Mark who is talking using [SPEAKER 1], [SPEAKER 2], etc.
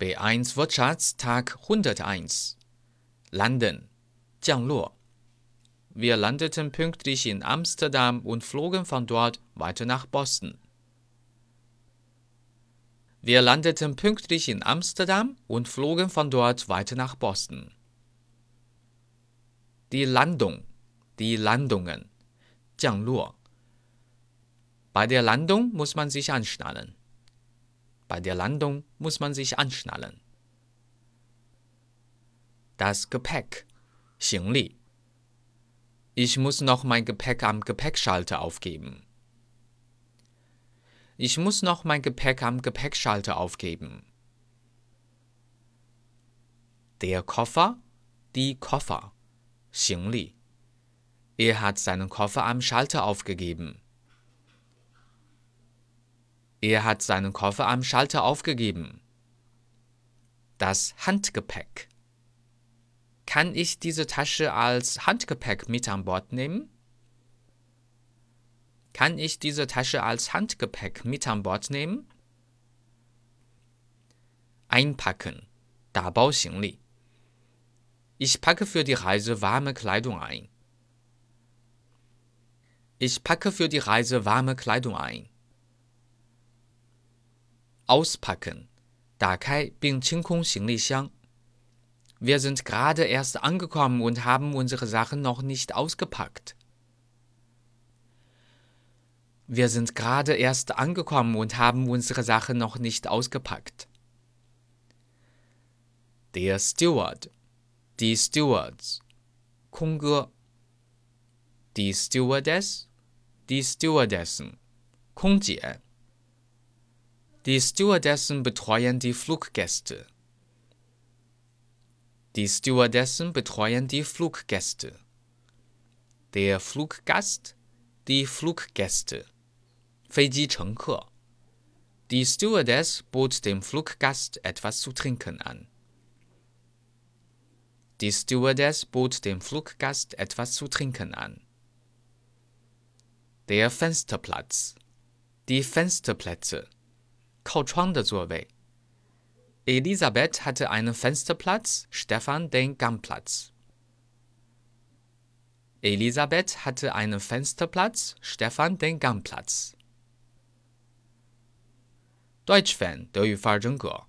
[SPEAKER 1] B1 Wirtschaftstag 101. Landen. Jiangluo. Wir landeten pünktlich in Amsterdam und flogen von dort weiter nach Boston. Wir landeten pünktlich in Amsterdam und flogen von dort weiter nach Boston. Die Landung. Die Landungen. Jiangluo. Bei der Landung muss man sich anschnallen. Bei der Landung muss man sich anschnallen. Das Gepäck, 行李. Ich muss noch mein Gepäck am Gepäckschalter aufgeben. Ich muss noch mein Gepäck am Gepäckschalter aufgeben. Der Koffer, die Koffer, 行李. Er hat seinen Koffer am Schalter aufgegeben. Er hat seinen Koffer am Schalter aufgegeben. Das Handgepäck. Kann ich diese Tasche als Handgepäck mit an Bord nehmen? Kann ich diese Tasche als Handgepäck mit an Bord nehmen? Einpacken. 打包行李. Ich packe für die Reise warme Kleidung ein. Ich packe für die Reise warme Kleidung ein. Auspacken. 打开并清空行李箱. Wir sind gerade erst angekommen und haben unsere Sachen noch nicht ausgepackt. Wir sind gerade erst angekommen und haben unsere Sachen noch nicht ausgepackt. Der Steward. Die Stewards. 空哥. Die Stewardess. Die Stewardessen. 空姐. Die Stewardessen betreuen die Fluggäste. Die Stewardessen betreuen die Fluggäste. Der Fluggast, die Fluggäste. 飞机乘客. Die Stewardess bot dem Fluggast etwas zu trinken an. Die Stewardess bot dem Fluggast etwas zu trinken an. Der Fensterplatz. Die Fensterplätze. 靠窗的座位. Elisabeth hatte einen Fensterplatz, Stefan den Gangplatz. Elisabeth hatte einen Fensterplatz, Stefan den Gangplatz. Deutsch-Fan 德语范儿真格。